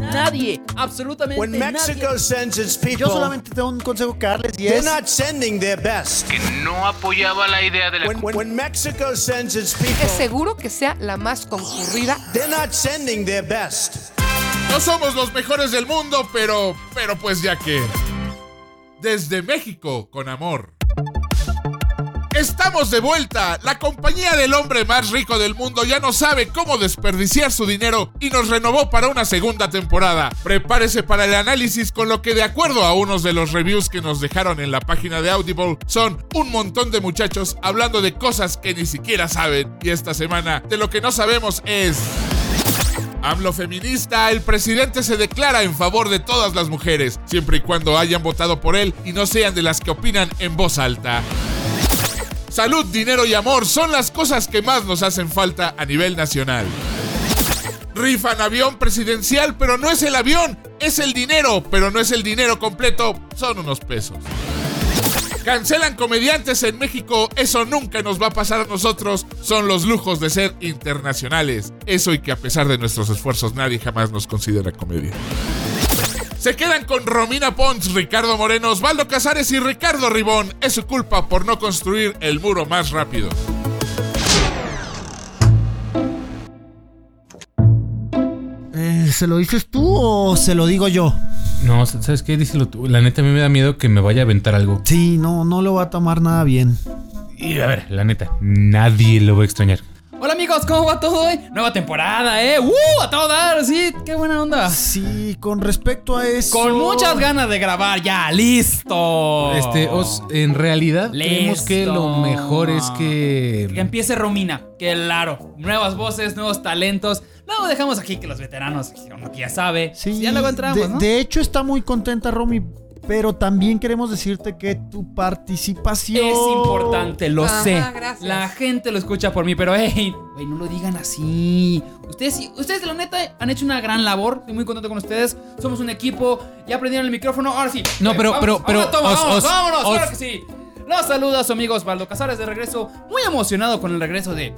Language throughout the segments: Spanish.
Nadie, absolutamente When Mexico nadie. sends its Yo people, solamente tengo un consejo que darles y they're es not sending their best. que no apoyaba la idea de la When, when, when Mexico sends its people, Es seguro que sea la más concurrida. they're not sending their best. No somos los mejores del mundo, pero, pero pues ya que... Desde México, con amor. Estamos de vuelta. La compañía del hombre más rico del mundo ya no sabe cómo desperdiciar su dinero y nos renovó para una segunda temporada. Prepárese para el análisis con lo que de acuerdo a unos de los reviews que nos dejaron en la página de Audible son un montón de muchachos hablando de cosas que ni siquiera saben. Y esta semana de lo que no sabemos es... AMLO feminista, el presidente se declara en favor de todas las mujeres, siempre y cuando hayan votado por él y no sean de las que opinan en voz alta. Salud, dinero y amor son las cosas que más nos hacen falta a nivel nacional. Rifan avión presidencial, pero no es el avión, es el dinero, pero no es el dinero completo, son unos pesos. Cancelan comediantes en México, eso nunca nos va a pasar a nosotros, son los lujos de ser internacionales. Eso y que a pesar de nuestros esfuerzos nadie jamás nos considera comedia. Se quedan con Romina Pons, Ricardo Moreno, Osvaldo Casares y Ricardo Ribón. Es su culpa por no construir el muro más rápido. Eh, ¿Se lo dices tú o se lo digo yo? No, ¿sabes qué? Díselo tú. La neta a mí me da miedo que me vaya a aventar algo. Sí, no, no lo va a tomar nada bien. Y a ver, la neta, nadie lo va a extrañar. Hola amigos, ¿cómo va todo hoy? Nueva temporada, ¿eh? ¡Uh! A todo dar, sí, qué buena onda. Sí, con respecto a eso. Con muchas ganas de grabar, ya, listo. Este, Os, en realidad, creemos que lo Listo. mejor es Que que. empiece Romina, claro. Nuevas voces, nuevos talentos. Luego dejamos aquí que los veteranos, que ya sabe. Sí, ya luego entramos, de, ¿no? de hecho está muy contenta Romy, pero también queremos decirte que tu participación Es importante, lo Ajá, sé. gracias. La gente lo escucha por mí, pero hey, güey, no lo digan así. Ustedes, ustedes, la neta, han hecho una gran labor. Estoy muy contento con ustedes. Somos un equipo. Ya aprendieron el micrófono. Ahora sí. No, pero- vamos, pero- pero, toma, Os, vámonos, Os, vámonos, Os. claro que sí. Los saluda su amigo Osvaldo Casares de regreso. Muy emocionado con el regreso de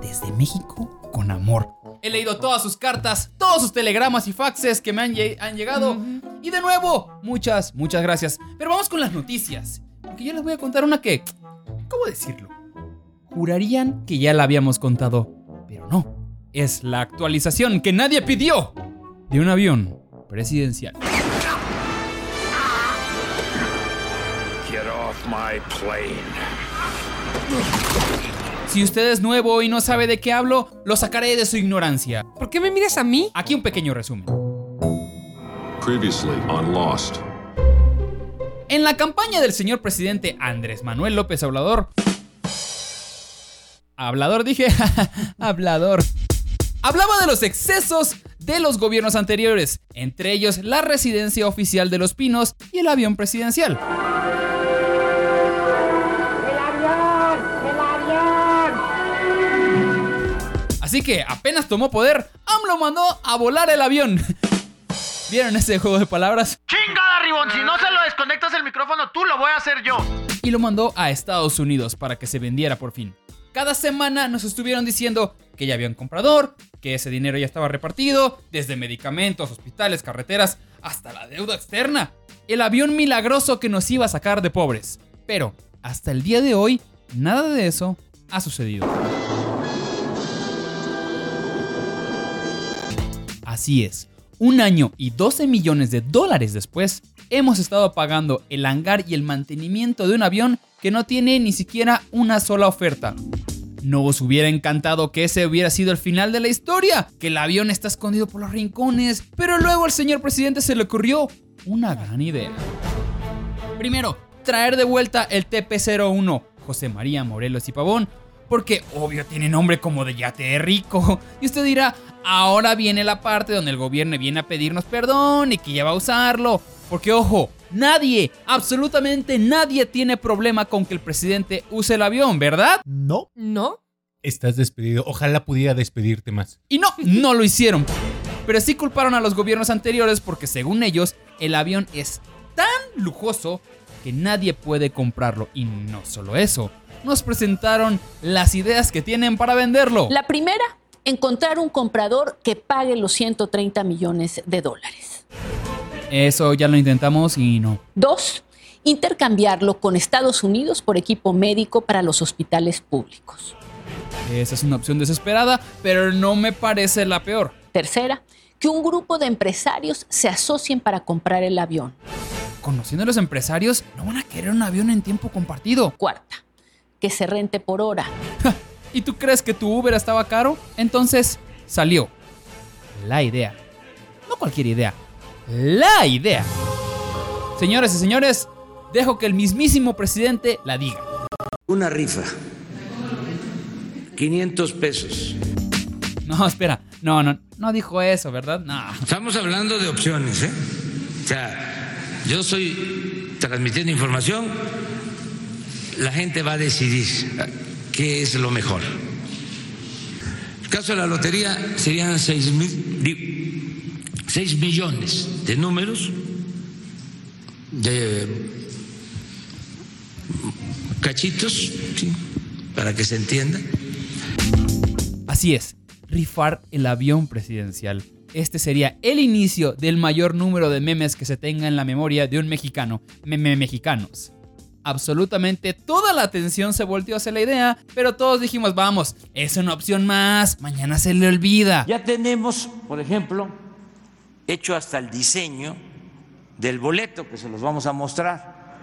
Desde México con amor. He leído todas sus cartas, todos sus telegramas y faxes que me han, lle- han llegado. Y de nuevo, muchas, muchas gracias. Pero vamos con las noticias. Porque yo les voy a contar una que... ¿Cómo decirlo? Jurarían que ya la habíamos contado, pero no. Es la actualización que nadie pidió de un avión presidencial. Get off my plane. Si usted es nuevo y no sabe de qué hablo, lo sacaré de su ignorancia. ¿Por qué me miras a mí? Aquí un pequeño resumen. Previously on Lost. En la campaña del señor presidente Andrés Manuel López Obrador. Hablador, dije. Hablador. Hablaba de los excesos de los gobiernos anteriores, entre ellos la residencia oficial de los Pinos y el avión presidencial. Así que apenas tomó poder, AMLO mandó a volar el avión. ¿Vieron ese juego de palabras? ¡Chingada, Ribón! Si no se lo desconectas el micrófono, tú lo voy a hacer yo. y lo mandó a Estados Unidos para que se vendiera por fin. Cada semana nos estuvieron diciendo que ya había un comprador, que ese dinero ya estaba repartido, desde medicamentos, hospitales, carreteras, hasta la deuda externa. El avión milagroso que nos iba a sacar de pobres. Pero, hasta el día de hoy, nada de eso ha sucedido. Así es, un año y 12 millones de dólares después, hemos estado pagando el hangar y el mantenimiento de un avión que no tiene ni siquiera una sola oferta. ¿No os hubiera encantado que ese hubiera sido el final de la historia? Que el avión está escondido por los rincones, pero luego al señor presidente se le ocurrió una gran idea. Primero, traer de vuelta el TP-01, José María Morelos y Pavón, porque obvio tiene nombre como de yate rico. Y usted dirá, ahora viene la parte donde el gobierno viene a pedirnos perdón y que ya va a usarlo. Porque ojo, nadie, absolutamente nadie tiene problema con que el presidente use el avión, ¿verdad? No. ¿No? Estás despedido. Ojalá pudiera despedirte más. Y no, no lo hicieron. pero sí culparon a los gobiernos anteriores porque según ellos el avión es tan lujoso que nadie puede comprarlo. Y no solo eso, nos presentaron las ideas que tienen para venderlo. La primera, encontrar un comprador que pague los 130 millones de dólares. Eso ya lo intentamos y no. Dos, intercambiarlo con Estados Unidos por equipo médico para los hospitales públicos. Esa es una opción desesperada, pero no me parece la peor. Tercera, que un grupo de empresarios se asocien para comprar el avión. Conociendo a los empresarios, no van a querer un avión en tiempo compartido. Cuarta, que se rente por hora. ¿Y tú crees que tu Uber estaba caro? Entonces salió la idea. No cualquier idea. La idea. Señores y señores, dejo que el mismísimo presidente la diga. Una rifa. 500 pesos. No, espera. No, no, no dijo eso, ¿verdad? No. Estamos hablando de opciones, ¿eh? O sea, yo estoy transmitiendo información, la gente va a decidir qué es lo mejor. El caso de la lotería serían 6 mil, 6 millones de números de cachitos, para que se entienda. Así es, rifar el avión presidencial. Este sería el inicio del mayor número de memes que se tenga en la memoria de un mexicano, meme mexicanos. Absolutamente toda la atención se volteó hacia la idea, pero todos dijimos, vamos, es una opción más, mañana se le olvida. Ya tenemos, por ejemplo, hecho hasta el diseño del boleto que se los vamos a mostrar.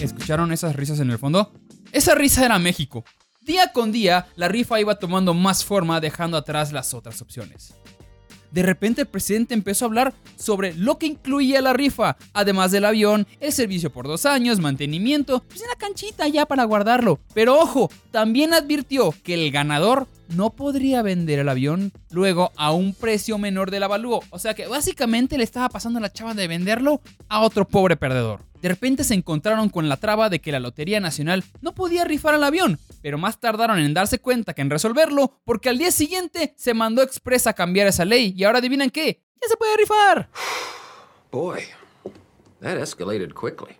¿Escucharon esas risas en el fondo? Esa risa era México. Día con día, la rifa iba tomando más forma, dejando atrás las otras opciones. De repente el presidente empezó a hablar sobre lo que incluía la rifa, además del avión, el servicio por dos años, mantenimiento, pues una canchita ya para guardarlo. Pero ojo, también advirtió que el ganador no podría vender el avión luego a un precio menor del avalúo. O sea que básicamente le estaba pasando la chava de venderlo a otro pobre perdedor. De repente se encontraron con la traba de que la Lotería Nacional no podía rifar el avión, pero más tardaron en darse cuenta que en resolverlo porque al día siguiente se mandó express a cambiar esa ley y ahora adivinan qué, ya se puede rifar. Boy, that escalated quickly.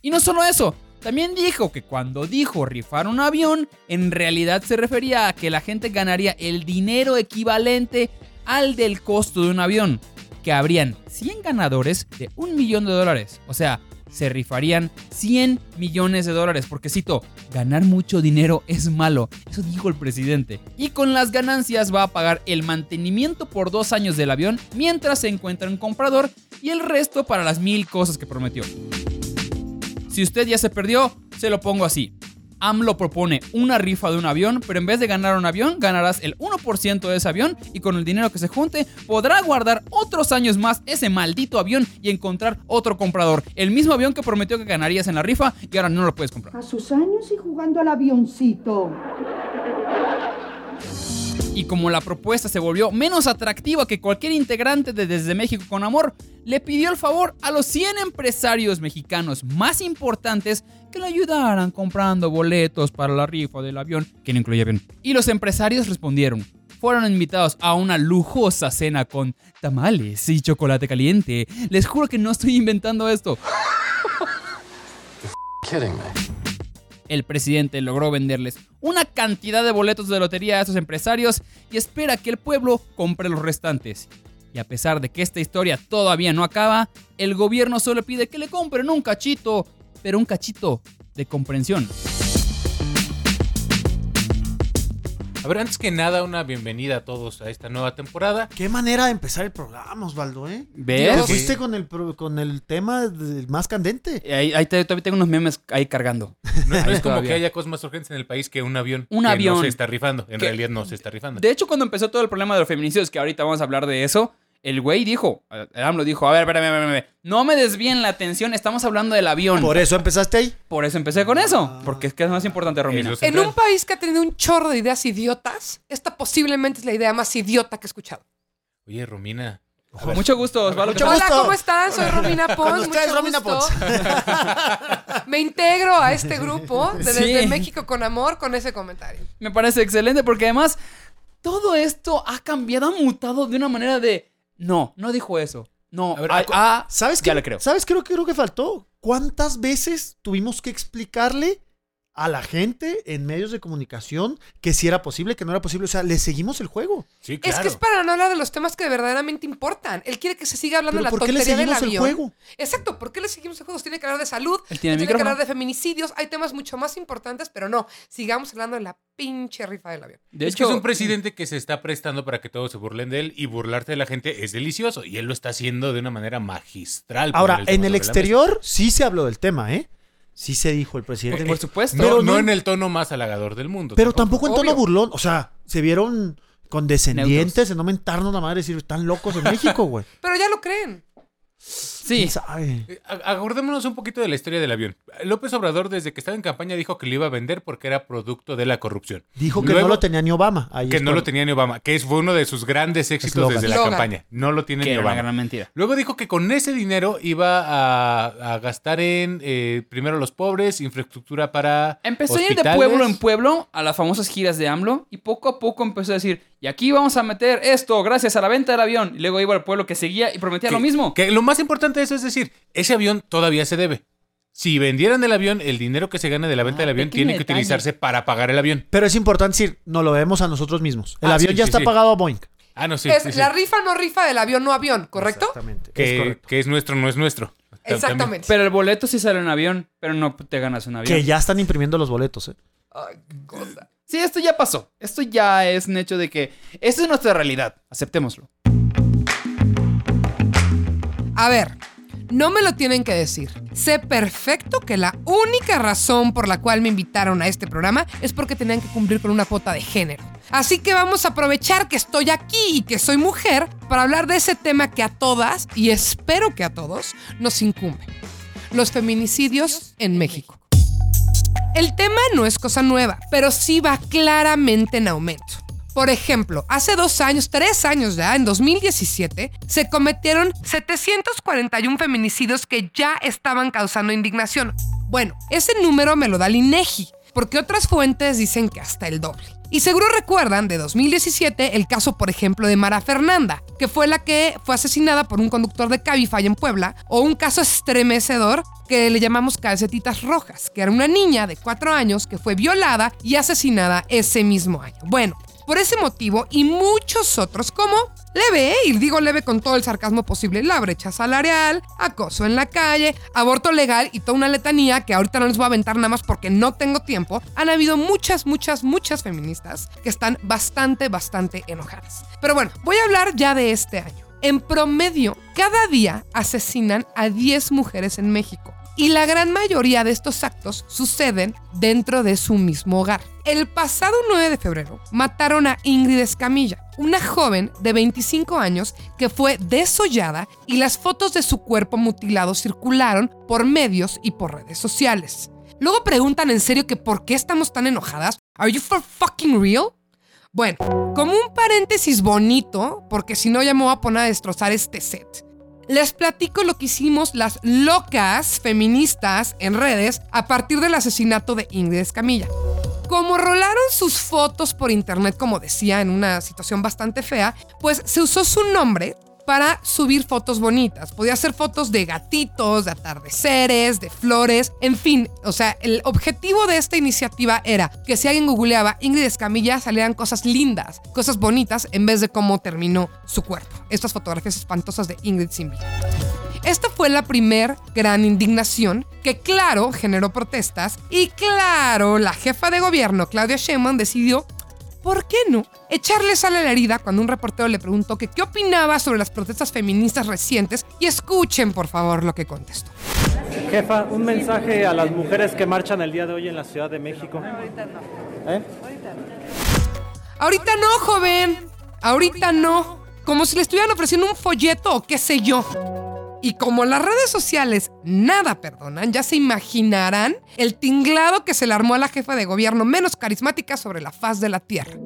Y no solo eso, también dijo que cuando dijo rifar un avión, en realidad se refería a que la gente ganaría el dinero equivalente al del costo de un avión, que habrían 100 ganadores de un millón de dólares. O sea, se rifarían 100 millones de dólares, porque cito, ganar mucho dinero es malo, eso dijo el presidente. Y con las ganancias va a pagar el mantenimiento por dos años del avión mientras se encuentra un comprador y el resto para las mil cosas que prometió. Si usted ya se perdió, se lo pongo así. AMLO propone una rifa de un avión, pero en vez de ganar un avión, ganarás el 1% de ese avión y con el dinero que se junte podrá guardar otros años más ese maldito avión y encontrar otro comprador. El mismo avión que prometió que ganarías en la rifa y ahora no lo puedes comprar. A sus años y jugando al avioncito. Y como la propuesta se volvió menos atractiva que cualquier integrante de Desde México con Amor, le pidió el favor a los 100 empresarios mexicanos más importantes que le ayudaran comprando boletos para la rifa del avión, que no incluye avión. Y los empresarios respondieron. Fueron invitados a una lujosa cena con tamales y chocolate caliente. Les juro que no estoy inventando esto. El presidente logró venderles una cantidad de boletos de lotería a estos empresarios y espera que el pueblo compre los restantes. Y a pesar de que esta historia todavía no acaba, el gobierno solo pide que le compren un cachito, pero un cachito de comprensión. A ver, antes que nada, una bienvenida a todos a esta nueva temporada. Qué manera de empezar el programa, Osvaldo, ¿eh? ¿Ves? Te fuiste con el, pro- con el tema del más candente. Ahí, ahí te- todavía tengo unos memes ahí cargando. No, no Ahí es como todavía. que haya cosas más urgentes en el país que un avión. Un que avión. no se está rifando. En Que- realidad no se está rifando. De hecho, cuando empezó todo el problema de los feminicidios, que ahorita vamos a hablar de eso, el güey dijo, el AMLO dijo, a ver, espérame, espérame, espérame, no me desvíen la atención, estamos hablando del avión. Por eso empezaste ahí. Por eso empecé con eso, porque es que es más importante, Romina. En un país que ha tenido un chorro de ideas idiotas, esta posiblemente es la idea más idiota que he escuchado. Oye, Romina. Mucho gusto, Osvaldo. Mucho ¿qué tal? Hola, gusto. ¿cómo están? Soy Romina Pons. Ustedes, mucho Romina gusto. Pons. Me integro a este grupo de Sí. Desde México con Amor con ese comentario. Me parece excelente porque además todo esto ha cambiado, ha mutado de una manera de. No, no dijo eso. No, A ver, ¿Sabes ya qué? le creo. ¿Sabes qué creo, creo que faltó? ¿Cuántas veces tuvimos que explicarle a la gente en medios de comunicación que si era posible, que no era posible? O sea, le seguimos el juego. Sí, Es claro. que es para no hablar de los temas que verdaderamente importan. Él quiere que se siga hablando de ¿Pero la por qué le tontería del seguimos el avión. juego? Exacto, ¿por qué le seguimos el juego? Tiene que hablar de salud, Él tiene tiene que hablar de feminicidios, hay temas mucho más importantes, pero no, sigamos hablando de la pinche rifa del avión. De es que es un presidente que se está prestando para que todos se burlen de él y burlarte de la gente es delicioso y él lo está haciendo de una manera magistral. Ahora, en el exterior sí se habló del tema, ¿eh? Sí se dijo el presidente. Por supuesto. No, Pero no no- en el tono más halagador del mundo. Pero tampoco en tono Obvio. burlón. O sea, se vieron condescendientes de no mentarnos la madre y decir, están locos en México, güey. Pero ya lo creen. Sí. Acordémonos un poquito de la historia del avión. López Obrador, desde que estaba en campaña, dijo que lo iba a vender porque era producto de la corrupción. Dijo que Luego- no lo tenía ni Obama. Ahí Que no lo tenía ni Obama, que es, fue uno de sus grandes éxitos desde la campaña. No lo tiene Que ni era una Obama. gran mentira. Luego dijo que con ese dinero iba a, a gastar en eh, primero los pobres, infraestructura para. Empezó a ir de pueblo en pueblo a las famosas giras de AMLO y poco a poco empezó a decir, y aquí vamos a meter esto gracias a la venta del avión. Y luego iba al pueblo que seguía y prometía Que- lo mismo. Que lo más importante de eso es decir, ese avión todavía se debe. Si vendieran el avión, el dinero que se gane de la venta Ah, del avión tiene que detalle. utilizarse para pagar el avión. Pero es importante decir, no lo vemos a nosotros mismos. El Ah, avión sí, ya sí, está sí. pagado a Boeing. Ah, no, sí. es sí, sí. la rifa no rifa del avión no avión, ¿correcto? Exactamente. es Que, correcto. que es nuestro, no es nuestro. Exactamente. Pero el boleto sí sale en avión, pero no te ganas un avión. Que ya están imprimiendo los boletos, ¿eh? Ay, qué cosa. Sí, esto ya pasó. Esto ya es un hecho de que esta es nuestra realidad. Aceptémoslo. A ver, no me lo tienen que decir. Sé perfecto que la única razón por la cual me invitaron a este programa es porque tenían que cumplir con una cuota de género. Así que vamos a aprovechar que estoy aquí y que soy mujer para hablar de ese tema que a todas, y espero que a todos, nos incumbe. Los feminicidios en México. El tema no es cosa nueva, pero sí va claramente en aumento. Por ejemplo, hace dos años, tres años ya, en 2017, se cometieron 741 feminicidios que ya estaban causando indignación. Bueno, ese número me lo da el INEGI, porque otras fuentes dicen que hasta el doble. Y seguro recuerdan de 2017 el caso, por ejemplo, de Mara Fernanda, que fue la que fue asesinada por un conductor de Cabify en Puebla, o un caso estremecedor que le llamamos calcetitas rojas, que era una niña de 4 años que fue violada y asesinada ese mismo año. Bueno, por ese motivo y muchos otros como leve, ¿eh? y digo leve con todo el sarcasmo posible, la brecha salarial, acoso en la calle, aborto legal y toda una letanía que ahorita no les voy a aventar nada más porque no tengo tiempo, han habido muchas, muchas, muchas feministas que están bastante, bastante enojadas. Pero bueno, voy a hablar ya de este año. En promedio, cada día asesinan a 10 mujeres en México. Y la gran mayoría de estos actos suceden dentro de su mismo hogar. El pasado 9 de febrero mataron a Ingrid Escamilla, una joven de 25 años que fue desollada y las fotos de su cuerpo mutilado circularon por medios y por redes sociales. Luego preguntan en serio que por qué estamos tan enojadas. ¿Are you for fucking real? Bueno, como un paréntesis bonito, porque si no ya me voy a poner a destrozar este set. Les platico lo que hicimos las locas feministas en redes a partir del asesinato de Ingrid Escamilla. Como rolaron sus fotos por internet, como decía, en una situación bastante fea, pues se usó su nombre para subir fotos bonitas. Podía hacer fotos de gatitos, de atardeceres, de flores, en fin. O sea, el objetivo de esta iniciativa era que si alguien googleaba Ingrid Escamilla salieran cosas lindas, cosas bonitas, en vez de cómo terminó su cuerpo. Estas fotografías espantosas de Ingrid sin. Esta fue la primer gran indignación que, claro, generó protestas y, claro, la jefa de gobierno, Claudia Sheinbaum, decidió, ¿por qué no?, echarle sal a la herida cuando un reportero le preguntó que qué opinaba sobre las protestas feministas recientes y escuchen, por favor, lo que contestó. Jefa, un mensaje a las mujeres que marchan el día de hoy en la Ciudad de México. ¿Eh? Ahorita no, joven. Ahorita no. Como si le estuvieran ofreciendo un folleto o qué sé yo. Y como las redes sociales nada perdonan, ya se imaginarán el tinglado que se le armó a la jefa de gobierno menos carismática sobre la faz de la tierra.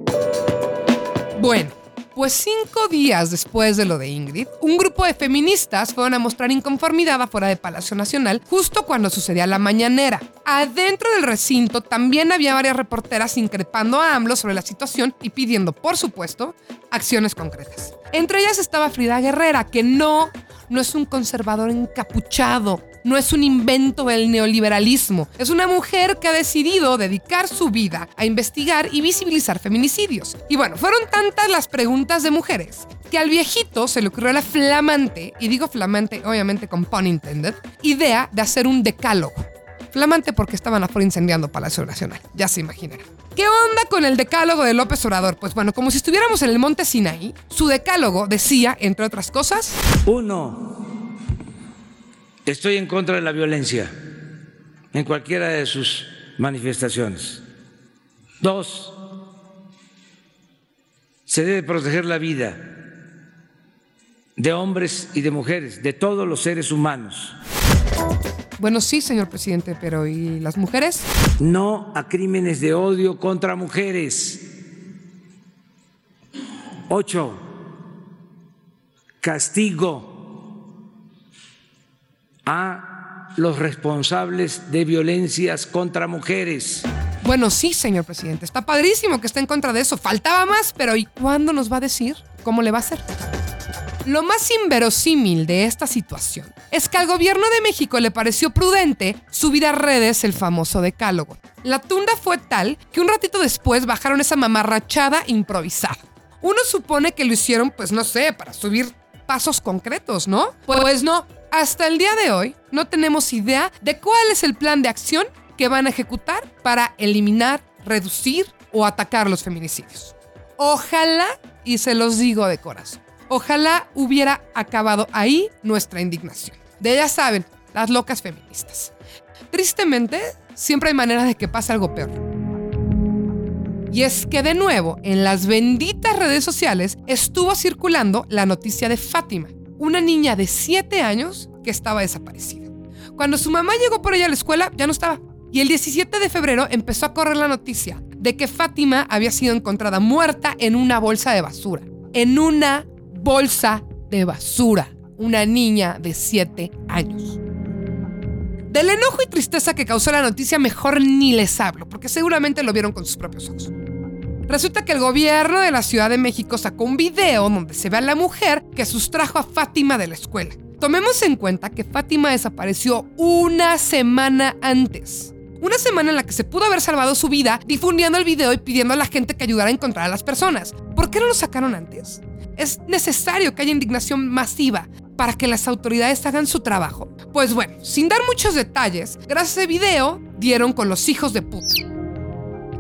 Bueno, Pues cinco días después de lo de Ingrid, un grupo de feministas fueron a mostrar inconformidad afuera de Palacio Nacional justo cuando sucedía la mañanera. Adentro del recinto también había varias reporteras increpando a AMLO sobre la situación y pidiendo, por supuesto, acciones concretas. Entre ellas estaba Frida Guerrera, que no, no es un conservador encapuchado, no es un invento del neoliberalismo. Es una mujer que ha decidido dedicar su vida a investigar y visibilizar feminicidios. Y bueno, fueron tantas las preguntas de mujeres que al viejito se le ocurrió la flamante, y digo flamante obviamente con pun intended, idea de hacer un decálogo. Flamante porque estaban afuera incendiando Palacio Nacional, ya se imaginarán. ¿Qué onda con el decálogo de López Obrador? Pues bueno, como si estuviéramos en el monte Sinaí, su decálogo decía, entre otras cosas, Uno, estoy en contra de la violencia en cualquiera de sus manifestaciones. Dos, se debe proteger la vida de hombres y de mujeres, de todos los seres humanos. Bueno, sí, señor presidente, pero ¿y las mujeres? No a crímenes de odio contra mujeres. Ocho, castigo a los responsables de violencias contra mujeres. Bueno, sí, señor presidente, está padrísimo que esté en contra de eso. Faltaba más, pero ¿y cuándo nos va a decir cómo le va a hacer? Lo más inverosímil de esta situación es que al gobierno de México le pareció prudente subir a redes el famoso decálogo. La tunda fue tal que un ratito después bajaron esa mamarrachada improvisada. Uno supone que lo hicieron, pues no sé, para subir pasos concretos, ¿no? Pues no. Hasta el día de hoy no tenemos idea de cuál es el plan de acción que van a ejecutar para eliminar, reducir o atacar los feminicidios. Ojalá, y se los digo de corazón, ojalá hubiera acabado ahí nuestra indignación. De ya saben, las locas feministas. Tristemente, siempre hay manera de que pase algo peor. Y es que de nuevo, en las benditas redes sociales estuvo circulando la noticia de Fátima, una niña de 7 años que estaba desaparecida. Cuando su mamá llegó por ella a la escuela, ya no estaba. Y el 17 de febrero empezó a correr la noticia de que Fátima había sido encontrada muerta en una bolsa de basura. En una bolsa de basura. Una niña de 7 años. Del enojo y tristeza que causó la noticia, mejor ni les hablo, porque seguramente lo vieron con sus propios ojos. Resulta que el gobierno de la Ciudad de México sacó un video donde se ve a la mujer que sustrajo a Fátima de la escuela. Tomemos en cuenta que Fátima desapareció una semana antes. Una semana en la que se pudo haber salvado su vida difundiendo el video y pidiendo a la gente que ayudara a encontrar a las personas. ¿Por qué no lo sacaron antes? Es necesario que haya indignación masiva para que las autoridades hagan su trabajo. Pues bueno, sin dar muchos detalles, gracias a ese video dieron con los hijos de puta.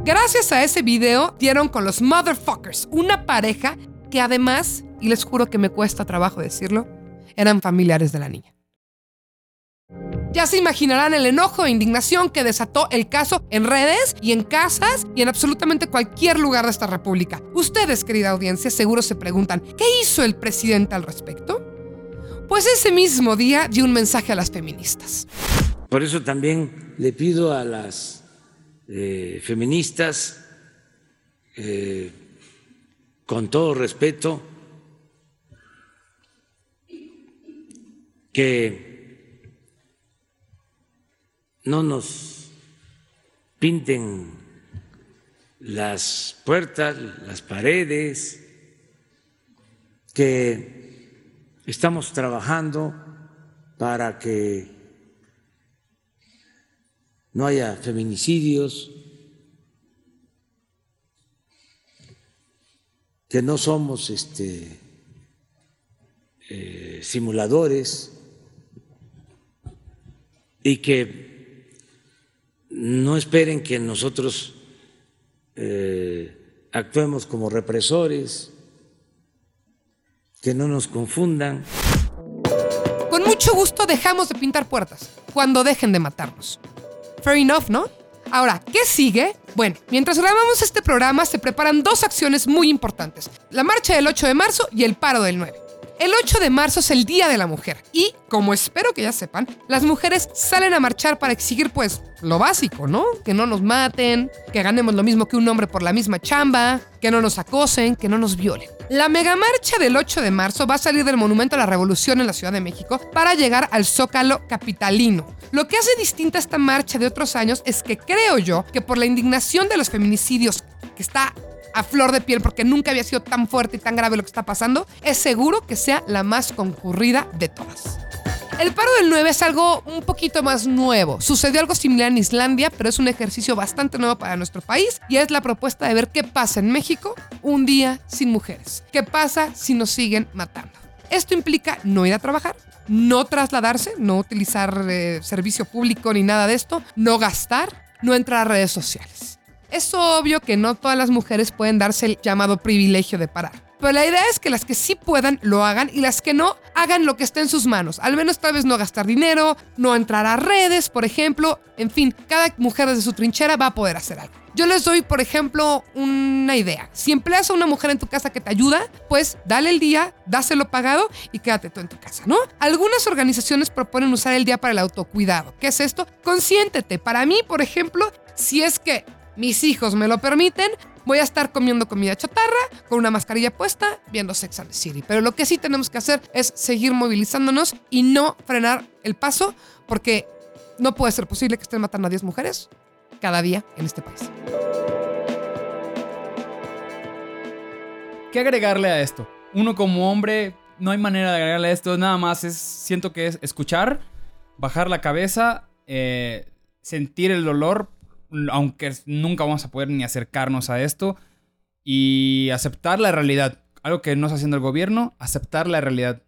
Gracias a ese video dieron con los motherfuckers, una pareja que además, y les juro que me cuesta trabajo decirlo, eran familiares de la niña. Ya se imaginarán el enojo e indignación que desató el caso en redes y en casas y en absolutamente cualquier lugar de esta república. Ustedes, querida audiencia, seguro se preguntan, ¿qué hizo el presidente al respecto? Pues ese mismo día dio un mensaje a las feministas. Por eso también le pido a las eh, feministas, eh, con todo respeto, que no nos pinten las puertas, las paredes, que estamos trabajando para que no haya feminicidios, que no somos este, eh, simuladores y que no esperen que nosotros eh, actuemos como represores, que no nos confundan. Con mucho gusto dejamos de pintar puertas cuando dejen de matarnos. Fair enough, ¿no? Ahora, ¿qué sigue? Bueno, mientras grabamos este programa se preparan dos acciones muy importantes. La marcha del 8 de marzo y el paro del 9. El 8 de marzo es el Día de la Mujer y, como espero que ya sepan, las mujeres salen a marchar para exigir pues lo básico, ¿no? Que no nos maten, que ganemos lo mismo que un hombre por la misma chamba, que no nos acosen, que no nos violen. La megamarcha del 8 de marzo va a salir del Monumento a la Revolución en la Ciudad de México para llegar al Zócalo capitalino. Lo que hace distinta esta marcha de otros años es que creo yo que por la indignación de los feminicidios que está a flor de piel porque nunca había sido tan fuerte y tan grave lo que está pasando, es seguro que sea la más concurrida de todas. El paro del 9 es algo un poquito más nuevo. Sucedió algo similar en Islandia, pero es un ejercicio bastante nuevo para nuestro país y es la propuesta de ver qué pasa en México un día sin mujeres. ¿Qué pasa si nos siguen matando? Esto implica no ir a trabajar, no trasladarse, no utilizar eh, servicio público ni nada de esto, no gastar, no entrar a redes sociales. Es obvio que no todas las mujeres pueden darse el llamado privilegio de parar. Pero la idea es que las que sí puedan lo hagan y las que no hagan lo que esté en sus manos. Al menos tal vez no gastar dinero, no entrar a redes, por ejemplo. En fin, cada mujer desde su trinchera va a poder hacer algo. Yo les doy, por ejemplo, una idea. Si empleas a una mujer en tu casa que te ayuda, pues dale el día, dáselo pagado y quédate tú en tu casa, ¿no? Algunas organizaciones proponen usar el día para el autocuidado. ¿Qué es esto? Consiéntete. Para mí, por ejemplo, si es que mis hijos me lo permiten, voy a estar comiendo comida chatarra, con una mascarilla puesta, viendo Sex and the City. Pero lo que sí tenemos que hacer es seguir movilizándonos y no frenar el paso, porque no puede ser posible que estén matando a 10 mujeres cada día en este país. ¿Qué agregarle a esto? Uno como hombre, no hay manera de agregarle a esto, nada más es, siento que es escuchar, bajar la cabeza, eh, sentir el dolor, aunque nunca vamos a poder ni acercarnos a esto, y aceptar la realidad. Algo que no está haciendo el gobierno, aceptar la realidad.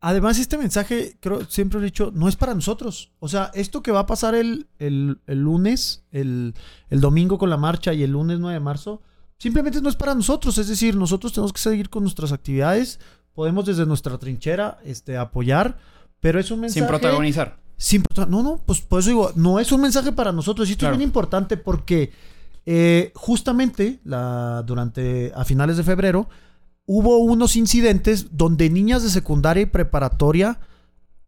Además, este mensaje, creo, siempre he dicho, no es para nosotros. O sea, esto que va a pasar el, el, el lunes, el, el, domingo con la marcha y el lunes 9 de marzo, simplemente no es para nosotros. Es decir, nosotros tenemos que seguir con nuestras actividades, podemos desde nuestra trinchera este, apoyar, pero es un mensaje... Sin protagonizar. Sin no, no, pues por eso digo, no es un mensaje para nosotros. Y esto claro. es bien importante porque eh, justamente la, durante, a finales de febrero, hubo unos incidentes donde niñas de secundaria y preparatoria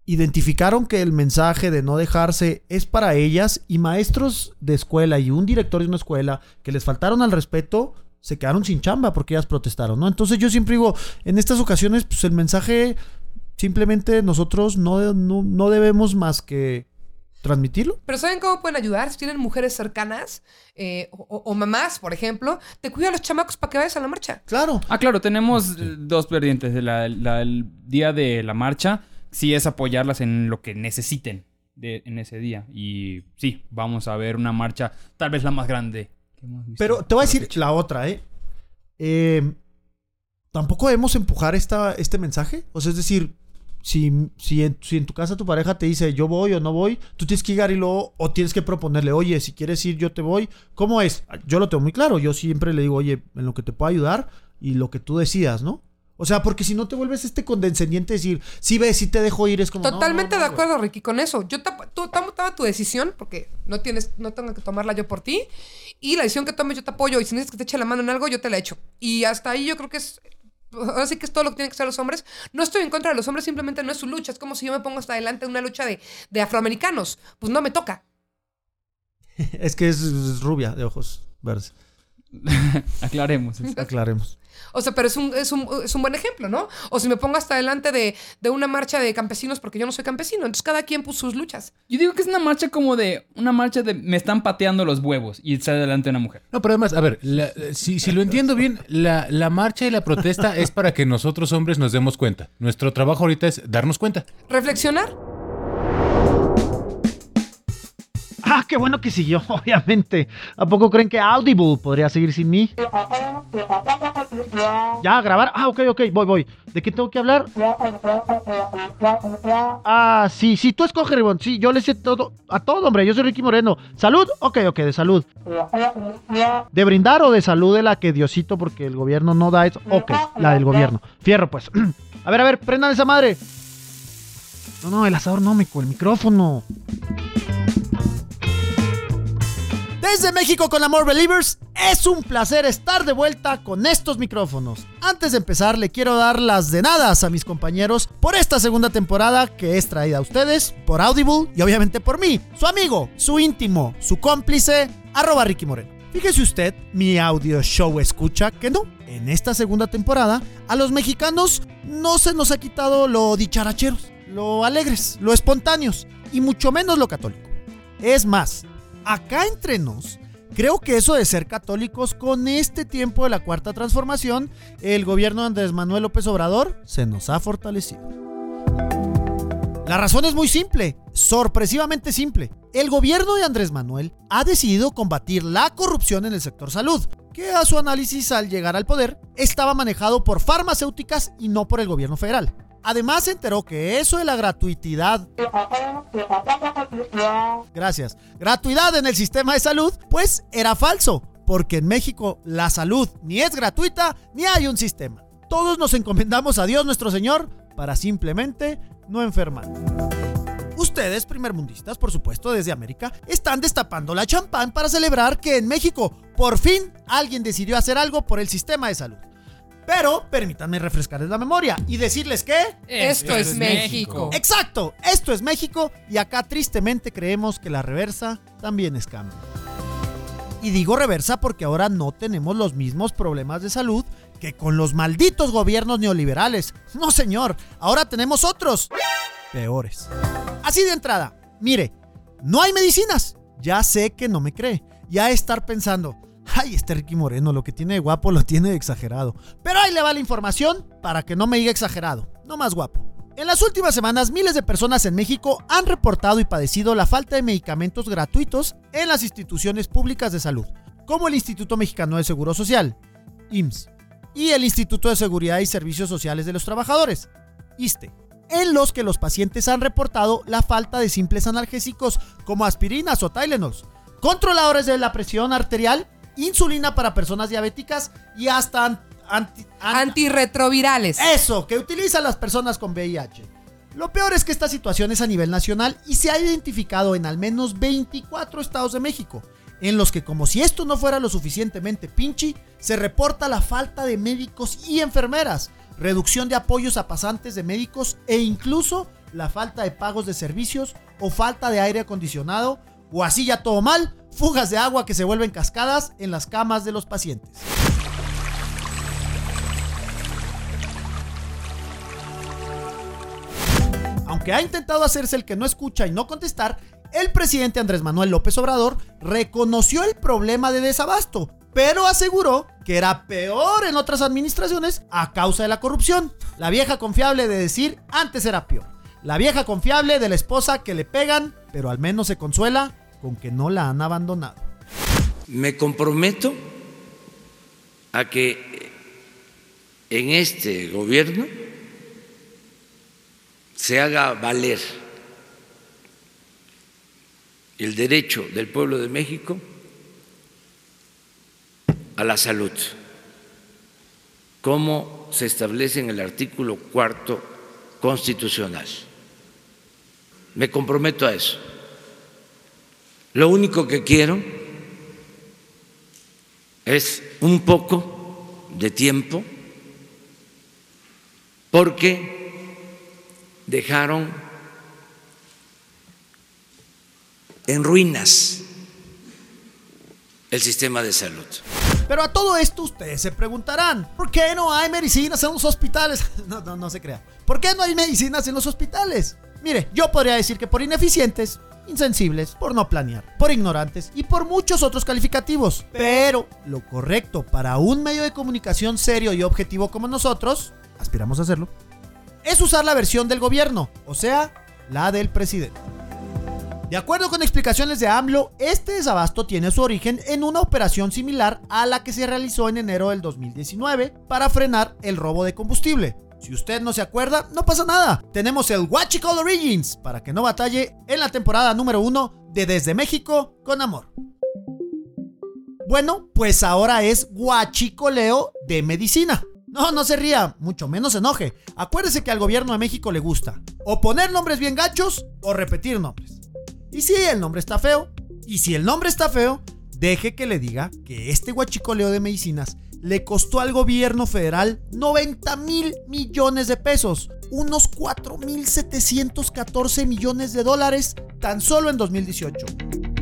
identificaron que el mensaje de no dejarse es para ellas y maestros de escuela y un director de una escuela que les faltaron al respeto se quedaron sin chamba porque ellas protestaron, ¿no? Entonces yo siempre digo, en estas ocasiones pues el mensaje simplemente nosotros no, no, no debemos más que transmitirlo. Pero ¿saben cómo pueden ayudar? Si tienen mujeres cercanas eh, o, o, mamás, por ejemplo, te cuidan a los chamacos para que vayas a la marcha. Claro. Ah, claro, tenemos sí. dos vertientes. La, la, el día de la marcha, sí es apoyarlas en lo que necesiten de, en ese día. Y sí, vamos a ver una marcha, tal vez la más grande. Pero te voy a decir la otra, ¿eh? eh Tampoco debemos empujar esta, este mensaje. O sea, es decir, si, si, en, si, en, tu casa tu pareja te dice yo voy o no voy, tú tienes que llegar y luego, o tienes que proponerle, oye, si quieres ir, yo te voy. ¿Cómo es? Yo lo tengo muy claro. Yo siempre le digo, oye, en lo que te puedo ayudar y lo que tú decidas, ¿no? O sea, porque si no te vuelves este condescendiente decir, si ves, si te dejo ir, es como. Totalmente no, no, no, de acuerdo, Ricky, con eso. Yo tú tomaba tu decisión, porque no tienes, no tengo que tomarla yo por ti. Y la decisión que tomes, yo te apoyo. Y si necesitas que te eche la mano en algo, yo te la echo. Y hasta ahí yo creo que es ahora sí que es todo lo que tienen que hacer los hombres. No estoy en contra de los hombres, simplemente no es su lucha. Es como si yo me pongo hasta adelante en una lucha de, de afroamericanos. Pues no me toca. es que es rubia, de ojos verdes. Aclaremos. Aclaremos. O sea, pero es un, es, un, es un buen ejemplo, ¿no? O si me pongo hasta adelante de, de, una marcha de campesinos porque yo no soy campesino. Entonces cada quien puso sus luchas. Yo digo que es una marcha como de. Una marcha de. Me están pateando los huevos y sale adelante una mujer. No, pero además, a ver, la, si, si, lo entiendo bien, la, la marcha y la protesta es para que nosotros hombres nos demos cuenta. Nuestro trabajo ahorita es darnos cuenta. Reflexionar. Ah, qué bueno que siguió, obviamente. ¿A poco creen que Audible podría seguir sin mí? Ya, grabar. Ah, ok, ok, voy, voy. ¿De qué tengo que hablar? Ah, sí, sí, tú escoge, Ribón. Sí, yo le sé todo, a todo, hombre. Yo soy Ricky Moreno. ¿Salud? Ok, ok, de salud. ¿De brindar o de salud de la que Diosito, porque el gobierno no da eso? Ok, la del gobierno. Fierro, pues. A ver, a ver, prendan esa madre. No, no, el asador no, el micrófono. Desde México con Amor Believers, es un placer estar de vuelta con estos micrófonos. Antes de empezar, le quiero dar las de nada a mis compañeros por esta segunda temporada que es traída a ustedes por Audible y obviamente por mí, su amigo, su íntimo, su cómplice, arroba Ricky Moreno. Fíjese usted, mi audio show escucha que no. En esta segunda temporada, a los mexicanos no se nos ha quitado lo dicharacheros, lo alegres, lo espontáneos y mucho menos lo católico. Es más, acá entre nos, creo que eso de ser católicos con este tiempo de la cuarta transformación, el gobierno de Andrés Manuel López Obrador se nos ha fortalecido. La razón es muy simple, sorpresivamente simple. El gobierno de Andrés Manuel ha decidido combatir la corrupción en el sector salud, que a su análisis al llegar al poder estaba manejado por farmacéuticas y no por el gobierno federal. Además se enteró que eso de la gratuidad... Gracias. Gratuidad en el sistema de salud, pues era falso, porque en México la salud ni es gratuita ni hay un sistema. Todos nos encomendamos a Dios nuestro Señor para simplemente no enfermar. Ustedes, primermundistas, por supuesto, desde América, están destapando la champán para celebrar que en México, por fin, alguien decidió hacer algo por el sistema de salud. Pero permítanme refrescarles la memoria y decirles que... Esto, es, México. Exacto, esto es México y acá tristemente creemos que la reversa también es cambio. Y digo reversa porque ahora no tenemos los mismos problemas de salud que con los malditos gobiernos neoliberales. No, señor, ahora tenemos otros peores. Así de entrada, mire, no hay medicinas. Ya sé que no me cree. Ya estar pensando, Ay, este Ricky Moreno, lo que tiene de guapo lo tiene de exagerado. Pero ahí le va la información para que no me diga exagerado, no más guapo. En las últimas semanas, miles de personas en México han reportado y padecido la falta de medicamentos gratuitos en las instituciones públicas de salud, como el Instituto Mexicano de Seguro Social, IMSS, y el Instituto de Seguridad y Servicios Sociales de los Trabajadores, ISTE, en los que los pacientes han reportado la falta de simples analgésicos como aspirinas o Tylenols, controladores de la presión arterial insulina para personas diabéticas y hasta antirretrovirales. Eso, que utilizan las personas con VIH. Lo peor es que esta situación es a nivel nacional y se ha identificado en al menos 24 estados de México, en los que como si esto no fuera lo suficientemente pinchi, se reporta la falta de médicos y enfermeras, reducción de apoyos a pasantes de médicos e incluso la falta de pagos de servicios o falta de aire acondicionado o así ya todo mal, fugas de agua que se vuelven cascadas en las camas de los pacientes. Aunque ha intentado hacerse el que no escucha y no contestar, el presidente Andrés Manuel López Obrador reconoció el problema de desabasto, pero aseguró que era peor en otras administraciones a causa de la corrupción. La vieja confiable de decir antes era peor. La vieja confiable de la esposa que le pegan, pero al menos se consuela con que no la han abandonado. Me comprometo a que en este gobierno se haga valer el derecho del pueblo de México a la salud, como se establece en el artículo cuarto constitucional. Me comprometo a eso. Lo único que quiero es un poco de tiempo porque dejaron en ruinas el sistema de salud. Pero a todo esto ustedes se preguntarán, ¿por qué no hay medicinas en los hospitales? No, no, no se crea. ¿Por qué no hay medicinas en los hospitales? Mire, yo podría decir que por ineficientes, insensibles, por no planear, por ignorantes y por muchos otros calificativos. Pero lo correcto para un medio de comunicación serio y objetivo como nosotros, aspiramos a hacerlo, es usar la versión del gobierno, o sea, la del presidente. De acuerdo con explicaciones de AMLO, este desabasto tiene su origen en una operación similar a la que se realizó en enero del 2019 para frenar el robo de combustible. Si usted no se acuerda, no pasa nada. Tenemos el Call Origins para que no batalle en la temporada número 1 de Desde México con Amor. Bueno, pues ahora es guachicoleo de medicina. No, no se ría, mucho menos se enoje. Acuérdese que al gobierno de México le gusta o poner nombres bien gachos o repetir nombres. Y si el nombre está feo, y si el nombre está feo, Deje que le diga que este guachicoleo de medicinas le costó al gobierno federal 90 mil millones de pesos, unos 4.714 millones de dólares tan solo en 2018.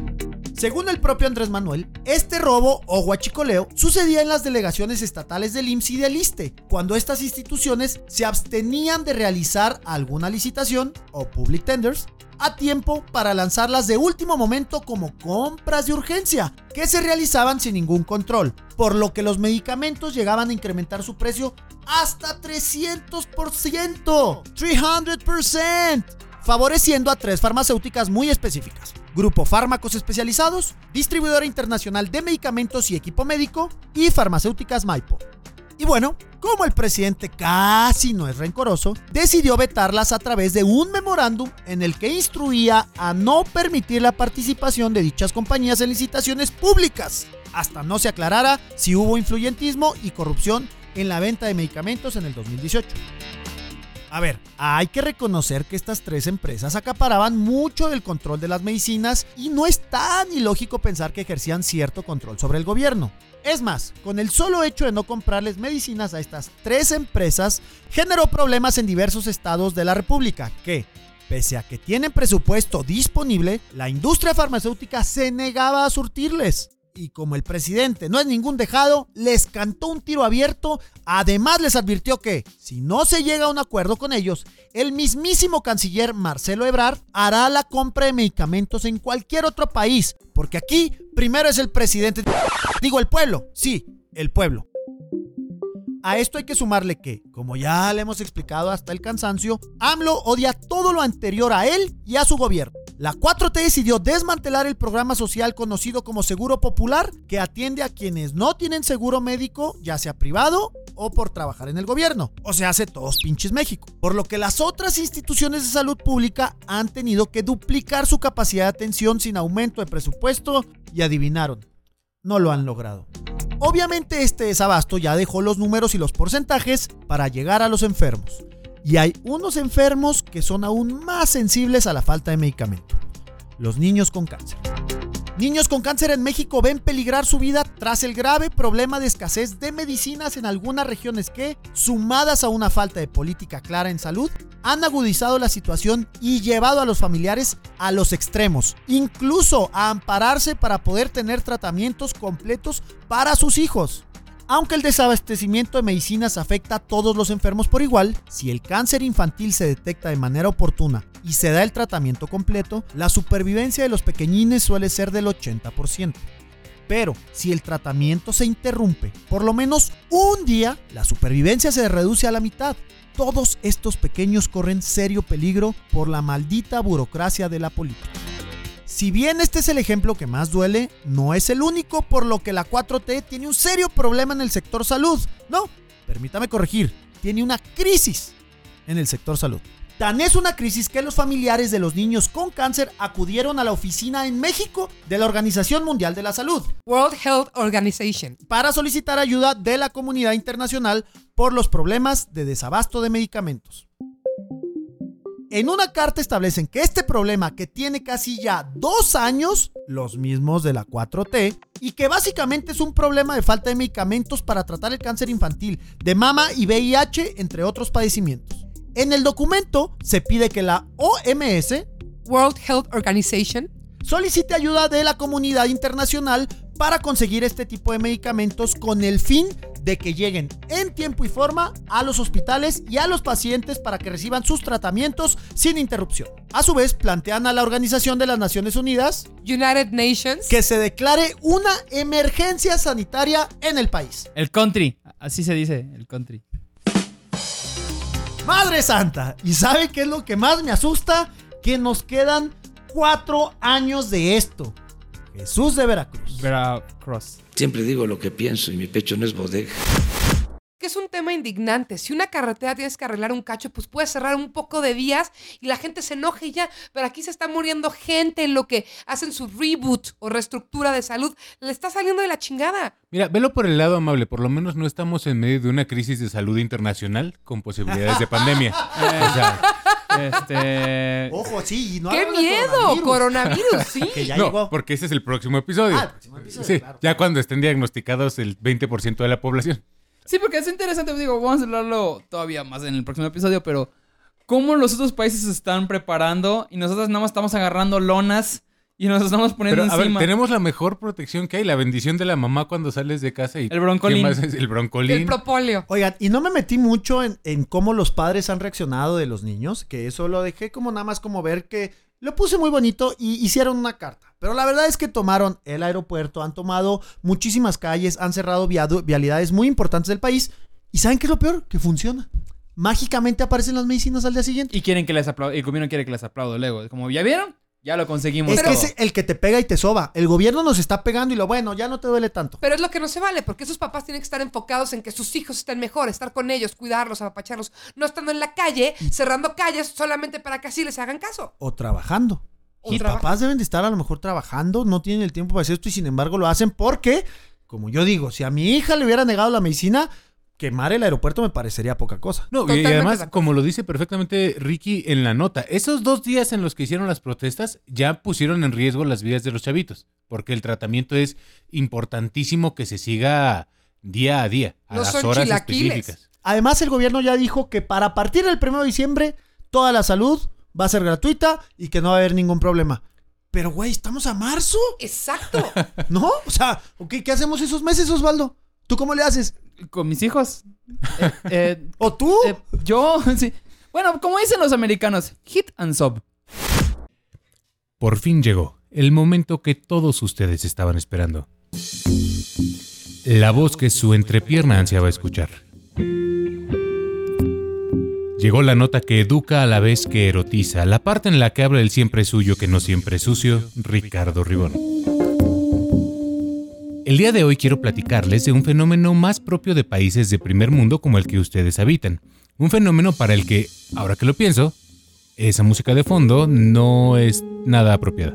Según el propio Andrés Manuel, este robo o guachicoleo sucedía en las delegaciones estatales del IMSS y del ISTE, cuando estas instituciones se abstenían de realizar alguna licitación o public tenders a tiempo para lanzarlas de último momento como compras de urgencia, que se realizaban sin ningún control, por lo que los medicamentos llegaban a incrementar su precio hasta 300%, 300%, favoreciendo a tres farmacéuticas muy específicas. Grupo Fármacos Especializados, Distribuidora Internacional de Medicamentos y Equipo Médico y Farmacéuticas Maipo. Y bueno, como el presidente casi no es rencoroso, decidió vetarlas a través de un memorándum en el que instruía a no permitir la participación de dichas compañías en licitaciones públicas, hasta no se aclarara si hubo influyentismo y corrupción en la venta de medicamentos en el 2018. A ver, hay que reconocer que estas tres empresas acaparaban mucho del control de las medicinas y no es tan ilógico pensar que ejercían cierto control sobre el gobierno. Es más, con el solo hecho de no comprarles medicinas a estas tres empresas, generó problemas en diversos estados de la República que, pese a que tienen presupuesto disponible, la industria farmacéutica se negaba a surtirles y como el presidente no es ningún dejado, les cantó un tiro abierto. Además les advirtió que, si no se llega a un acuerdo con ellos, el mismísimo canciller Marcelo Ebrard hará la compra de medicamentos en cualquier otro país. Porque aquí primero es el presidente. Digo el pueblo. Sí, el pueblo. A esto hay que sumarle que, como ya le hemos explicado hasta el cansancio, AMLO odia todo lo anterior a él y a su gobierno. La 4T decidió desmantelar el programa social conocido como Seguro Popular, que atiende a quienes no tienen seguro médico, ya sea privado o por trabajar en el gobierno. O sea, hace todos pinches México. Por lo que las otras instituciones de salud pública han tenido que duplicar su capacidad de atención sin aumento de presupuesto y adivinaron, no lo han logrado. Obviamente este desabasto ya dejó los números y los porcentajes para llegar a los enfermos. Y hay unos enfermos que son aún más sensibles a la falta de medicamento. Los niños con cáncer. Niños con cáncer en México ven peligrar su vida tras el grave problema de escasez de medicinas en algunas regiones que, sumadas a una falta de política clara en salud, han agudizado la situación y llevado a los familiares a los extremos, incluso a ampararse para poder tener tratamientos completos para sus hijos. Aunque el desabastecimiento de medicinas afecta a todos los enfermos por igual, si el cáncer infantil se detecta de manera oportuna y se da el tratamiento completo, la supervivencia de los pequeñines suele ser del 80%. Pero si el tratamiento se interrumpe por lo menos un día, la supervivencia se reduce a la mitad. Todos estos pequeños corren serio peligro por la maldita burocracia de la política. Si bien este es el ejemplo que más duele, no es el único por lo que la 4T tiene un serio problema en el sector salud. No, permítame corregir, tiene una crisis en el sector salud. Tan es una crisis que los familiares de los niños con cáncer acudieron a la oficina en México de la Organización Mundial de la Salud, World Health Organization, para solicitar ayuda de la comunidad internacional por los problemas de desabasto de medicamentos. En una carta establecen que este problema que tiene casi ya dos años, los mismos de la 4T, y que básicamente es un problema de falta de medicamentos para tratar el cáncer infantil, de mama y VIH, entre otros padecimientos. En el documento se pide que la OMS, World Health Organization, solicite ayuda de la comunidad internacional para conseguir este tipo de medicamentos con el fin de que lleguen en tiempo y forma a los hospitales y a los pacientes para que reciban sus tratamientos sin interrupción. A su vez, plantean a la Organización de las Naciones Unidas, United Nations, que se declare una emergencia sanitaria en el país. El country, así se dice, el country. Madre Santa, ¿y sabe qué es lo que más me asusta? Que nos quedan cuatro años de esto. Jesús de Veracruz. Veracruz. Siempre digo lo que pienso y mi pecho no es bodega. Que es un tema indignante. Si una carretera tienes que arreglar un cacho, pues puedes cerrar un poco de vías y la gente se enoje y ya. Pero aquí se está muriendo gente en lo que hacen su reboot o reestructura de salud. Le está saliendo de la chingada. Mira, velo por el lado amable. Por lo menos no estamos en medio de una crisis de salud internacional con posibilidades de pandemia. o sea, Este. Ojo, sí. No ¡Qué miedo! Coronavirus, sí. Que ya no, llegó. porque ese es el próximo episodio. Ah, el próximo episodio, sí, claro. ya cuando estén diagnosticados el 20% de la población. Sí, porque es interesante, digo, vamos a hablarlo todavía más en el próximo episodio, pero cómo los otros países se están preparando y nosotros nada más estamos agarrando lonas y nos estamos poniendo Pero, a ver, encima. tenemos la mejor protección que hay, la bendición de la mamá cuando sales de casa y... El broncolín. ¿qué más es? El broncolín. El propóleo. Oigan, y no me metí mucho en, en cómo los padres han reaccionado de los niños, que eso lo dejé como nada más como ver que lo puse muy bonito y hicieron una carta. Pero la verdad es que tomaron el aeropuerto, han tomado muchísimas calles, han cerrado vialidades muy importantes del país. ¿Y saben qué es lo peor? Que funciona. Mágicamente aparecen las medicinas al día siguiente. Y quieren que les aplaude, el gobierno quiere que les aplaude luego. Como, ¿ya vieron? Ya lo conseguimos. Es que es el que te pega y te soba. El gobierno nos está pegando y lo bueno, ya no te duele tanto. Pero es lo que no se vale, porque esos papás tienen que estar enfocados en que sus hijos estén mejor, estar con ellos, cuidarlos, apapacharlos, no estando en la calle, cerrando calles solamente para que así les hagan caso. O trabajando. O Los traba- papás deben de estar a lo mejor trabajando, no tienen el tiempo para hacer esto y sin embargo lo hacen porque, como yo digo, si a mi hija le hubiera negado la medicina, quemar el aeropuerto me parecería poca cosa. No, y Totalmente además, como lo dice perfectamente Ricky en la nota, esos dos días en los que hicieron las protestas ya pusieron en riesgo las vidas de los chavitos, porque el tratamiento es importantísimo que se siga día a día, a No las son horas específicas. Además, el gobierno ya dijo que para partir del 1 de diciembre, toda la salud va a ser gratuita y que no va a haber ningún problema. Pero, güey, estamos a marzo, Exacto. ¿no? O sea, ¿qué hacemos esos meses, Osvaldo? ¿Tú cómo le haces? Con mis hijos. Eh, eh, ¿O tú? eh, yo, sí. Bueno, como dicen los americanos, hit and sub. Por fin llegó el momento que todos ustedes estaban esperando. La voz que su entrepierna ansiaba escuchar. Llegó la nota que educa a la vez que erotiza, la parte en la que habla el siempre suyo que no siempre sucio, Ricardo Ribón. El día de hoy quiero platicarles de un fenómeno más propio de países de primer mundo como el que ustedes habitan. Un fenómeno para el que, ahora que lo pienso, esa música de fondo no es nada apropiada.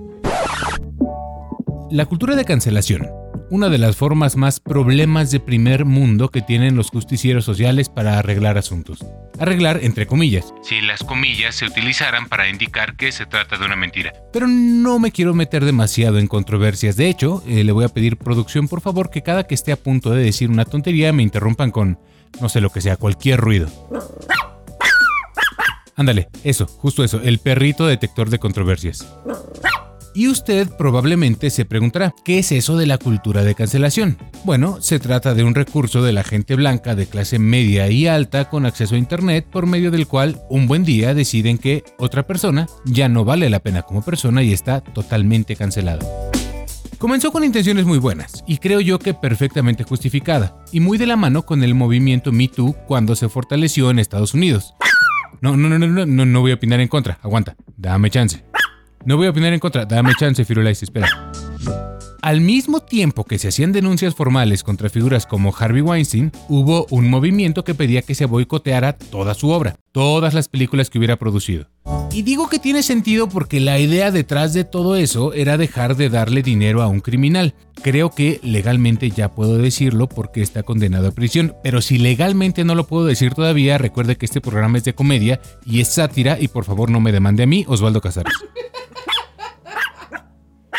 La cultura de cancelación, una de las formas más problemas de primer mundo que tienen los justicieros sociales para arreglar asuntos. Arreglar entre comillas, si las comillas se utilizaran para indicar que se trata de una mentira. Pero no me quiero meter demasiado en controversias. De hecho, eh, le voy a pedir producción por favor que cada que esté a punto de decir una tontería me interrumpan con, no sé lo que sea, cualquier ruido. Ándale, eso, justo eso, el perrito detector de controversias. Y usted probablemente se preguntará, ¿qué es eso de la cultura de cancelación? Bueno, se trata de un recurso de la gente blanca de clase media y alta con acceso a Internet por medio del cual un buen día deciden que otra persona ya no vale la pena como persona y está totalmente cancelada. Comenzó con intenciones muy buenas y creo yo que perfectamente justificada, y muy de la mano con el movimiento Me Too cuando se fortaleció en Estados Unidos. No, no, no, no, no, no, voy a opinar en contra, aguanta, dame chance. No voy a opinar en contra, dame chance, Firulais, espera. Al mismo tiempo que se hacían denuncias formales contra figuras como Harvey Weinstein, hubo un movimiento que pedía que se boicoteara toda su obra, todas las películas que hubiera producido. Y digo que tiene sentido porque la idea detrás de todo eso era dejar de darle dinero a un criminal. Creo que legalmente ya puedo decirlo porque está condenado a prisión, pero si legalmente no lo puedo decir todavía, recuerde que este programa es de comedia y es sátira y por favor no me demande a mí, Osvaldo Casares.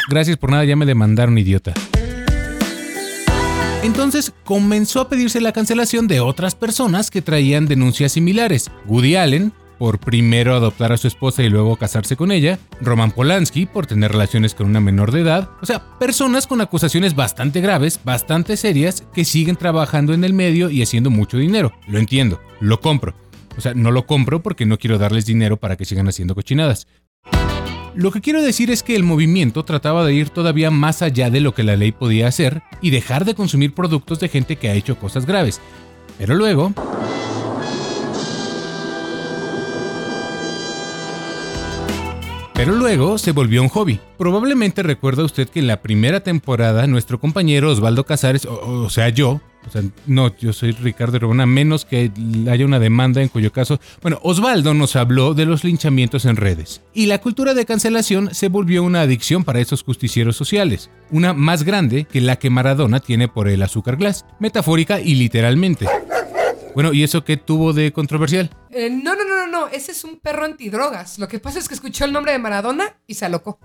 Gracias por nada, ya me demandaron idiota. Entonces comenzó a pedirse la cancelación de otras personas que traían denuncias similares. Woody Allen, por primero adoptar a su esposa y luego casarse con ella, Roman Polanski por tener relaciones con una menor de edad, o sea, personas con acusaciones bastante graves, bastante serias, que siguen trabajando en el medio y haciendo mucho dinero. Lo entiendo, lo compro. O sea, no lo compro porque no quiero darles dinero para que sigan haciendo cochinadas. Lo que quiero decir es que el movimiento trataba de ir todavía más allá de lo que la ley podía hacer y dejar de consumir productos de gente que ha hecho cosas graves. Pero luego... Pero luego se volvió un hobby. Probablemente recuerda usted que en la primera temporada nuestro compañero Osvaldo Casares, o, sea yo, o sea, no, yo soy Ricardo Rebona, menos que haya una demanda en cuyo caso, bueno, Osvaldo nos habló de los linchamientos en redes. Y la cultura de cancelación se volvió una adicción para esos justicieros sociales, una más grande que la que Maradona tiene por el azúcar glass, metafórica y literalmente. Bueno, ¿y eso qué tuvo de controversial? Eh, no, no, no, no, no. Ese es un perro antidrogas. Lo que pasa es que escuchó el nombre de Maradona y se alocó.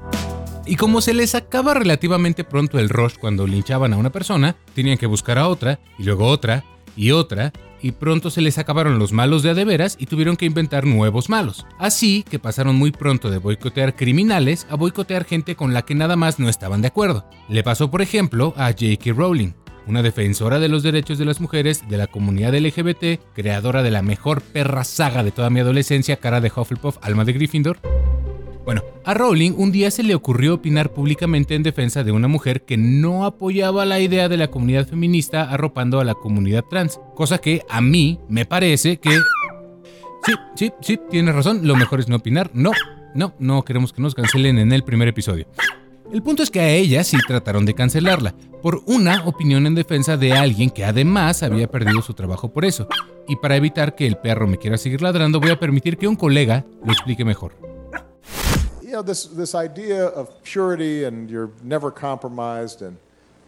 Y como se les acaba relativamente pronto el rush cuando linchaban a una persona, tenían que buscar a otra, y luego otra, y otra, y pronto se les acabaron los malos de a de veras y tuvieron que inventar nuevos malos. Así que pasaron muy pronto de boicotear criminales a boicotear gente con la que nada más no estaban de acuerdo. Le pasó por ejemplo a J.K. Rowling, una defensora de los derechos de las mujeres, de la comunidad LGBT, creadora de la mejor perra saga de toda mi adolescencia, cara de Hufflepuff, alma de Gryffindor. Bueno, a Rowling un día se le ocurrió opinar públicamente en defensa de una mujer que no apoyaba la idea de la comunidad feminista arropando a la comunidad trans, cosa que a mí me parece que... Sí, sí, sí, tienes razón, lo mejor es no opinar. No, no, no queremos que nos cancelen en el primer episodio. El punto es que a ella sí trataron de cancelarla, por una opinión en defensa de alguien que además había perdido su trabajo por eso. Y para evitar que el perro me quiera seguir ladrando, voy a permitir que un colega lo explique mejor. you know, this, this idea of purity and you're never compromised and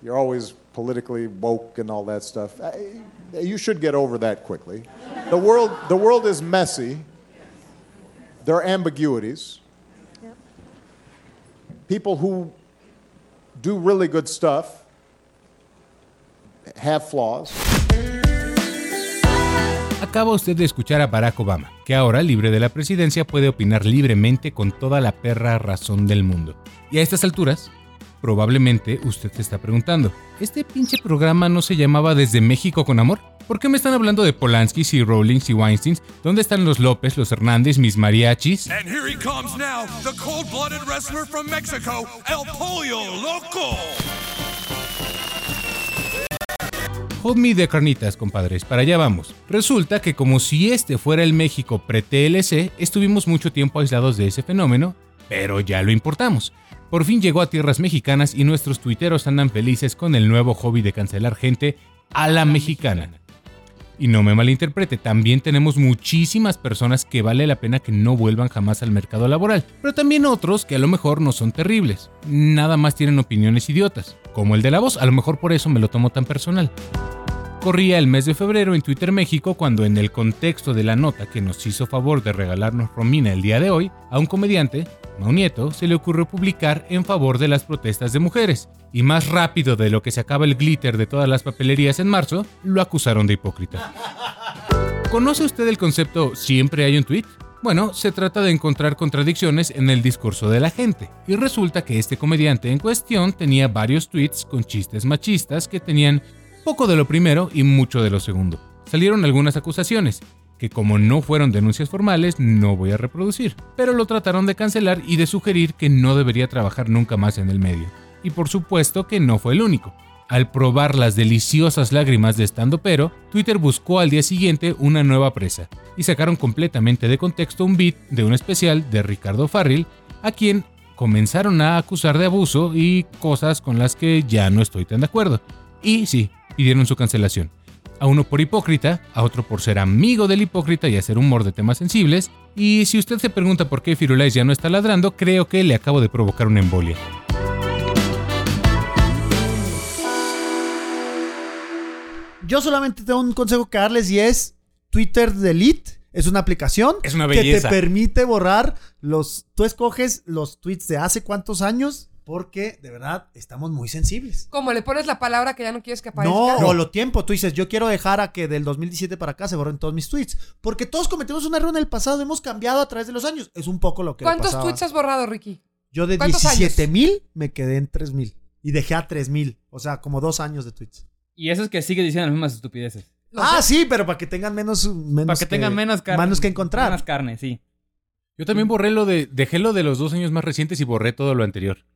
you're always politically woke and all that stuff. You should get over that quickly. The world, the world is messy. There are ambiguities. People who do really good stuff have flaws. Acaba usted de escuchar a Barack Obama, que ahora, libre de la presidencia, puede opinar libremente con toda la perra razón del mundo. Y a estas alturas, probablemente usted se está preguntando, ¿este pinche programa no se llamaba Desde México con Amor? ¿Por qué me están hablando de Polanski y Rowlings y Weinsteins? ¿Dónde están los López, los Hernández, mis mariachis? And here he comes now, the cold-blooded wrestler from Mexico, El Pollo Loco. Hold me de carnitas, compadres, para allá vamos. Resulta que como si este fuera el México pre-TLC, estuvimos mucho tiempo aislados de ese fenómeno, pero ya lo importamos. Por fin llegó a tierras mexicanas y nuestros tuiteros andan felices con el nuevo hobby de cancelar gente a la mexicana. Y no me malinterprete, también tenemos muchísimas personas que vale la pena que no vuelvan jamás al mercado laboral, pero también otros que a lo mejor no son terribles, nada más tienen opiniones idiotas, como el de la voz, a lo mejor por eso me lo tomo tan personal. Corría el mes de febrero en Twitter México cuando en el contexto de la nota que nos hizo favor de regalarnos Romina el día de hoy, a un comediante, Mau Nieto, se le ocurrió publicar en favor de las protestas de mujeres, y más rápido de lo que se acaba el glitter de todas las papelerías en marzo, lo acusaron de hipócrita. ¿Conoce usted el concepto siempre hay un tweet? Bueno, se trata de encontrar contradicciones en el discurso de la gente, y resulta que este comediante en cuestión tenía varios tweets con chistes machistas que tenían poco de lo primero y mucho de lo segundo. Salieron algunas acusaciones, que como no fueron denuncias formales no voy a reproducir, pero lo trataron de cancelar y de sugerir que no debería trabajar nunca más en el medio. Y por supuesto que no fue el único. Al probar las deliciosas lágrimas de estando pero, Twitter buscó al día siguiente una nueva presa, y sacaron completamente de contexto un beat de un especial de Ricardo Farril, a quien comenzaron a acusar de abuso y cosas con las que ya no estoy tan de acuerdo. Y sí, pidieron su cancelación. A uno por hipócrita, a otro por ser amigo del hipócrita y hacer humor de temas sensibles. Y si usted se pregunta por qué Firulais ya no está ladrando, creo que le acabo de provocar una embolia. Yo solamente tengo un consejo que darles y es Twitter Delete. Es una aplicación Es una que te permite borrar los. Tú escoges los tweets de hace cuántos años porque de verdad estamos muy sensibles. Como le pones la palabra que ya no quieres que aparezca. No, o lo tiempo. Tú dices, yo quiero dejar a que del 2017 para acá se borren todos mis tweets. Porque todos cometimos un error en el pasado, hemos cambiado a través de los años. Es un poco lo que ¿Cuántos pasaba. tweets has borrado, Ricky? Yo de ¿Cuántos 17 mil me quedé en 3 mil. Y dejé a 3 mil. O sea, como dos años de tweets. Y eso es que sigue diciendo las mismas estupideces. Ah, sí, pero para que tengan menos. menos Para que tengan menos carne. Menos que encontrar. Menos carne, sí. Yo también borré lo de. Dejé lo de los dos años más recientes y borré todo lo anterior.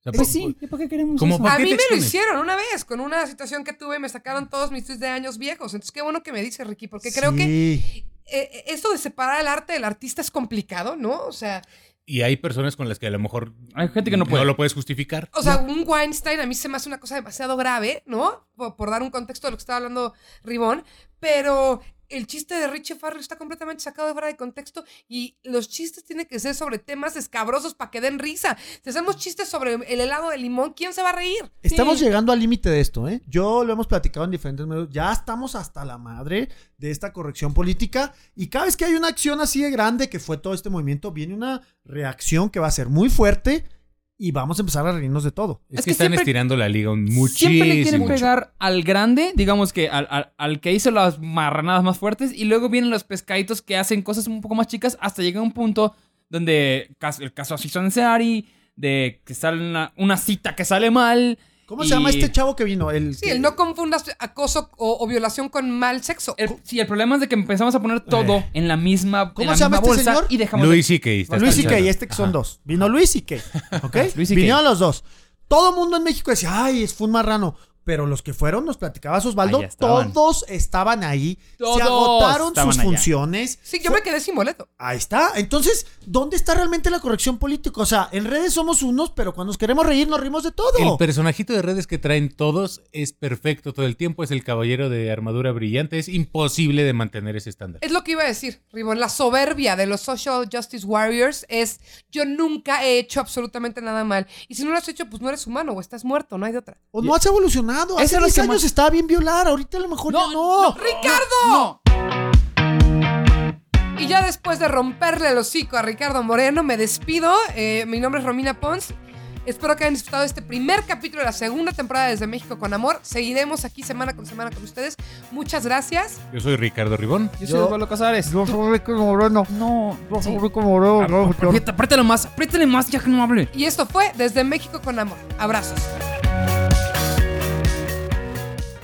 O sea, Pues por- sí, ¿y ¿por qué queremos ¿Cómo eso? para A qué mí me lo expones? hicieron una vez con una situación que tuve, me sacaron todos mis tweets de años viejos. Entonces, qué bueno que me dice Ricky, porque creo que Sí. eh, esto de separar el arte del artista es complicado, ¿no? O sea, Y hay personas con las que a lo mejor. Hay gente que no puede. lo puedes justificar. o sea, un Weinstein a mí se me hace una cosa demasiado grave, ¿no? Por, por dar un contexto de lo que estaba hablando Ribón, pero el chiste de Richie Farrell está completamente sacado de fuera de contexto y los chistes tienen que ser sobre temas escabrosos para que den risa. Si hacemos chistes sobre el helado de limón, ¿quién se va a reír? Estamos Sí. llegando al límite de esto, ¿eh? Yo lo hemos platicado en diferentes medios. Ya estamos hasta la madre de esta corrección política. Y cada vez que hay una acción así de grande, que fue todo este movimiento, viene una reacción que va a ser muy fuerte y vamos a empezar a reírnos de todo. Es, Es que, que están siempre- estirando la liga muchísimo. Siempre le quieren pegar al grande, digamos que al, al- al que hizo las marranadas más fuertes, y luego vienen los pescaditos que hacen cosas un poco más chicas hasta llegar a un punto donde el caso así Ansari, de que sale una, una cita que sale mal. ¿Cómo se llama y- este chavo que vino? El, Sí, el no confundas acoso o, o violación con mal sexo. El, sí, el problema es de que empezamos a poner todo en la misma, en ¿Cómo la se llama misma este bolsa señor? y dejamos Luis de- C.K. está Luis y. Kay, este que son dos. Vino Luis y Kay, ¿ok? Luis y Vinieron los dos. Todo el mundo en México decía, ay, es fue un marrano. Pero los que fueron, nos platicaba Osvaldo, estaban. todos estaban ahí. Todos se agotaron sus allá. funciones. Sí, yo me quedé sin boleto. Ahí está. Entonces, ¿dónde está realmente la corrección política? O sea, en redes somos unos, pero cuando nos queremos reír, nos rimos de todo. El personajito de redes que traen todos es perfecto todo el tiempo. Es el caballero de armadura brillante. Es imposible de mantener ese estándar. Es lo que iba a decir, Ribón. La soberbia de los Social Justice Warriors es yo nunca he hecho absolutamente nada mal. Y si no lo has hecho, pues no eres humano o estás muerto, no hay de otra. O no has evolucionado. Hace es lo 10 que años más- estaba bien violar. Ahorita a lo mejor ya no. ¡Ricardo! Y ya después de romperle el hocico a Ricardo Moreno, me despido. Eh, mi nombre es Romina Pons. Espero que hayan disfrutado este primer capítulo de la segunda temporada desde México con Amor. Seguiremos aquí semana con semana con ustedes. Muchas gracias. Yo soy Ricardo Ribón. Yo soy Osvaldo Casares. Yo soy Rico Moreno. No, Yo soy Rico Moreno. Aprieta- apriétalo más, apriétale más, ya que no hable. Y esto fue Desde México con Amor. Abrazos.